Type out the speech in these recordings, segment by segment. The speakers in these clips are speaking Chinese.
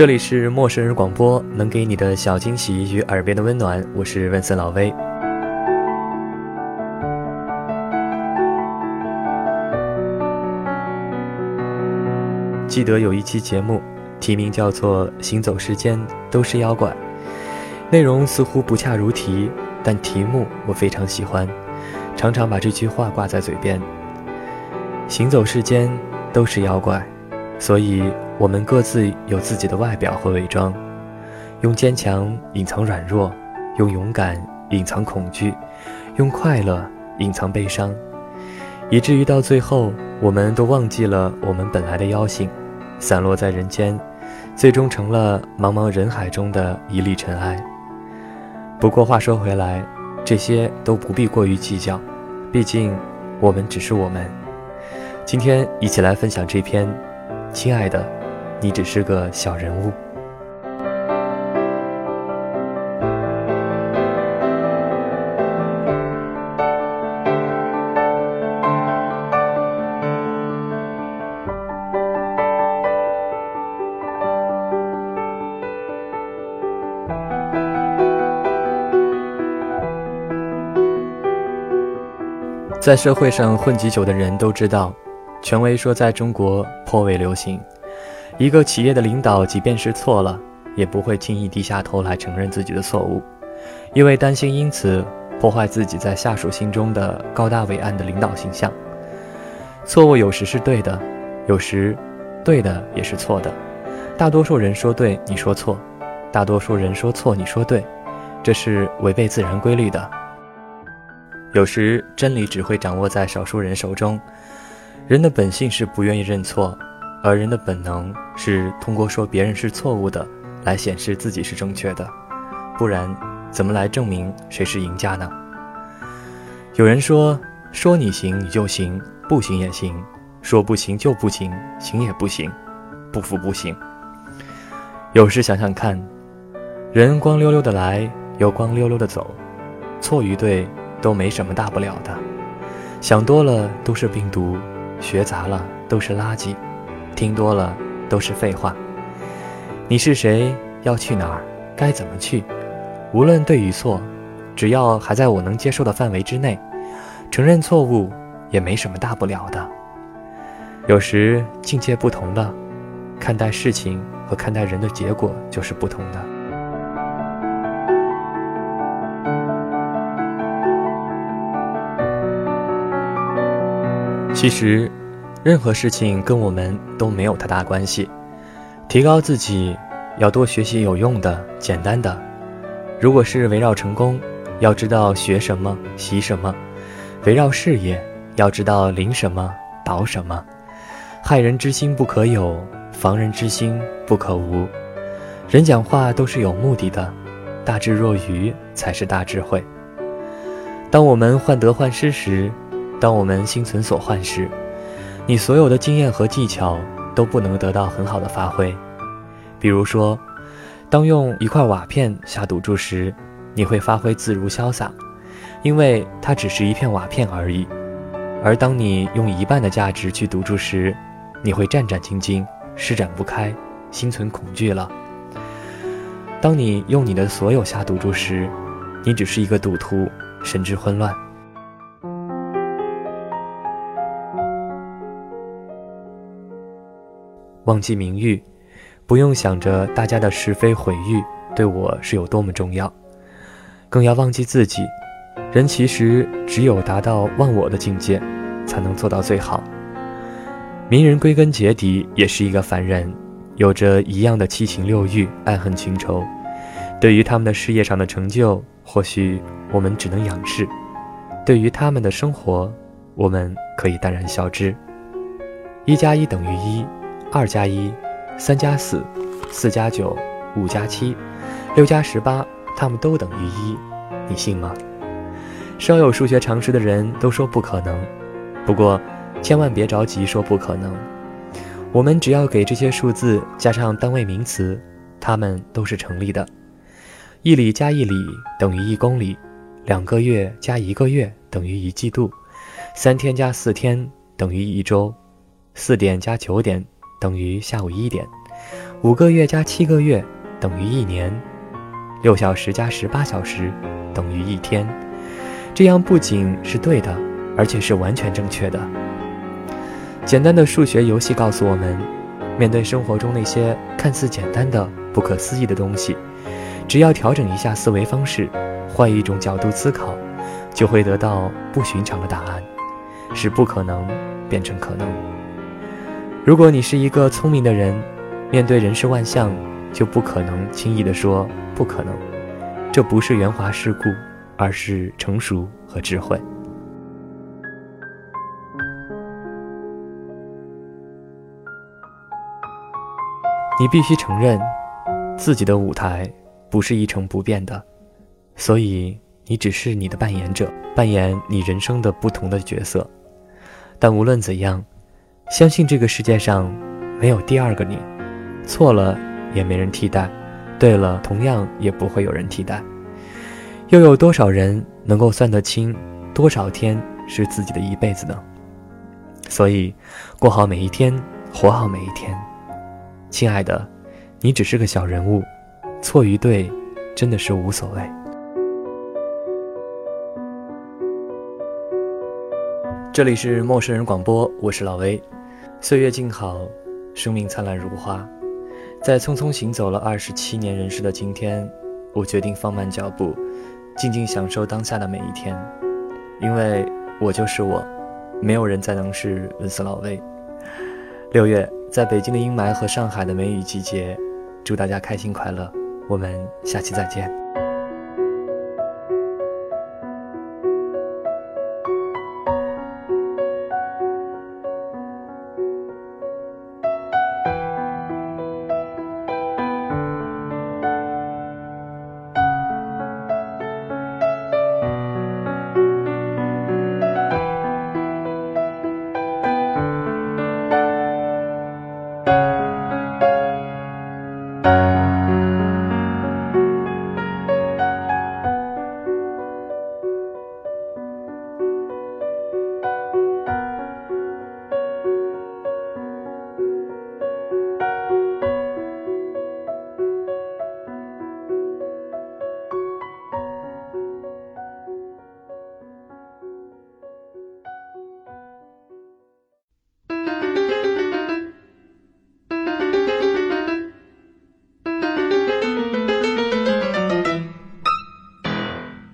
这里是陌生人广播，能给你的小惊喜与耳边的温暖。我是温森老威。记得有一期节目，题名叫做《行走世间都是妖怪》，内容似乎不恰如题，但题目我非常喜欢，常常把这句话挂在嘴边。行走世间都是妖怪，所以。我们各自有自己的外表和伪装，用坚强隐藏软弱，用勇敢隐藏恐惧，用快乐隐藏悲伤，以至于到最后，我们都忘记了我们本来的妖性，散落在人间，最终成了茫茫人海中的一粒尘埃。不过话说回来，这些都不必过于计较，毕竟我们只是我们。今天一起来分享这篇，亲爱的。你只是个小人物。在社会上混迹久的人都知道，权威说在中国颇为流行。一个企业的领导，即便是错了，也不会轻易低下头来承认自己的错误，因为担心因此破坏自己在下属心中的高大伟岸的领导形象。错误有时是对的，有时对的也是错的。大多数人说对，你说错；大多数人说错，你说对，这是违背自然规律的。有时真理只会掌握在少数人手中。人的本性是不愿意认错。而人的本能是通过说别人是错误的，来显示自己是正确的，不然怎么来证明谁是赢家呢？有人说，说你行你就行，不行也行；说不行就不行，行也不行，不服不行。有时想想看，人光溜溜的来，又光溜溜的走，错与对都没什么大不了的。想多了都是病毒，学杂了都是垃圾。听多了都是废话。你是谁？要去哪儿？该怎么去？无论对与错，只要还在我能接受的范围之内，承认错误也没什么大不了的。有时境界不同了，看待事情和看待人的结果就是不同的。其实。任何事情跟我们都没有太大关系。提高自己，要多学习有用的、简单的。如果是围绕成功，要知道学什么、习什么；围绕事业，要知道临什么、导什么。害人之心不可有，防人之心不可无。人讲话都是有目的的，大智若愚才是大智慧。当我们患得患失时，当我们心存所患时。你所有的经验和技巧都不能得到很好的发挥。比如说，当用一块瓦片下赌注时，你会发挥自如潇洒，因为它只是一片瓦片而已；而当你用一半的价值去赌注时，你会战战兢兢，施展不开，心存恐惧了。当你用你的所有下赌注时，你只是一个赌徒，神志混乱。忘记名誉，不用想着大家的是非毁誉对我是有多么重要，更要忘记自己。人其实只有达到忘我的境界，才能做到最好。名人归根结底也是一个凡人，有着一样的七情六欲、爱恨情仇。对于他们的事业上的成就，或许我们只能仰视；对于他们的生活，我们可以淡然笑之。一加一等于一，二加一，三加四，四加九，五加七，六加十八，他们都等于一，你信吗？稍有数学常识的人都说不可能，不过千万别着急说不可能。我们只要给这些数字加上单位名词，它们都是成立的。一里加一里等于一公里，两个月加一个月等于一季度，三天加四天等于一周。四点加九点等于下午一点，五个月加七个月等于一年，六小时加十八小时等于一天。这样不仅是对的，而且是完全正确的。简单的数学游戏告诉我们，面对生活中那些看似简单的、不可思议的东西，只要调整一下思维方式，换一种角度思考，就会得到不寻常的答案，使不可能变成可能。如果你是一个聪明的人，面对人世万象，就不可能轻易地说不可能。这不是圆滑世故，而是成熟和智慧。你必须承认，自己的舞台不是一成不变的，所以你只是你的扮演者，扮演你人生的不同的角色。但无论怎样。相信这个世界上没有第二个你，错了也没人替代，对了同样也不会有人替代。又有多少人能够算得清多少天是自己的一辈子呢？所以，过好每一天，活好每一天。亲爱的，你只是个小人物，错与对，真的是无所谓。这里是陌生人广播，我是老威。岁月静好，生命灿烂如花。在匆匆行走了二十七年人世的今天，我决定放慢脚步，静静享受当下的每一天。因为我就是我，没有人再能是文斯老魏。六月，在北京的阴霾和上海的梅雨季节，祝大家开心快乐。我们下期再见。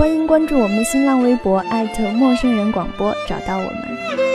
欢迎关注我们的新浪微博，艾特陌生人广播，找到我们。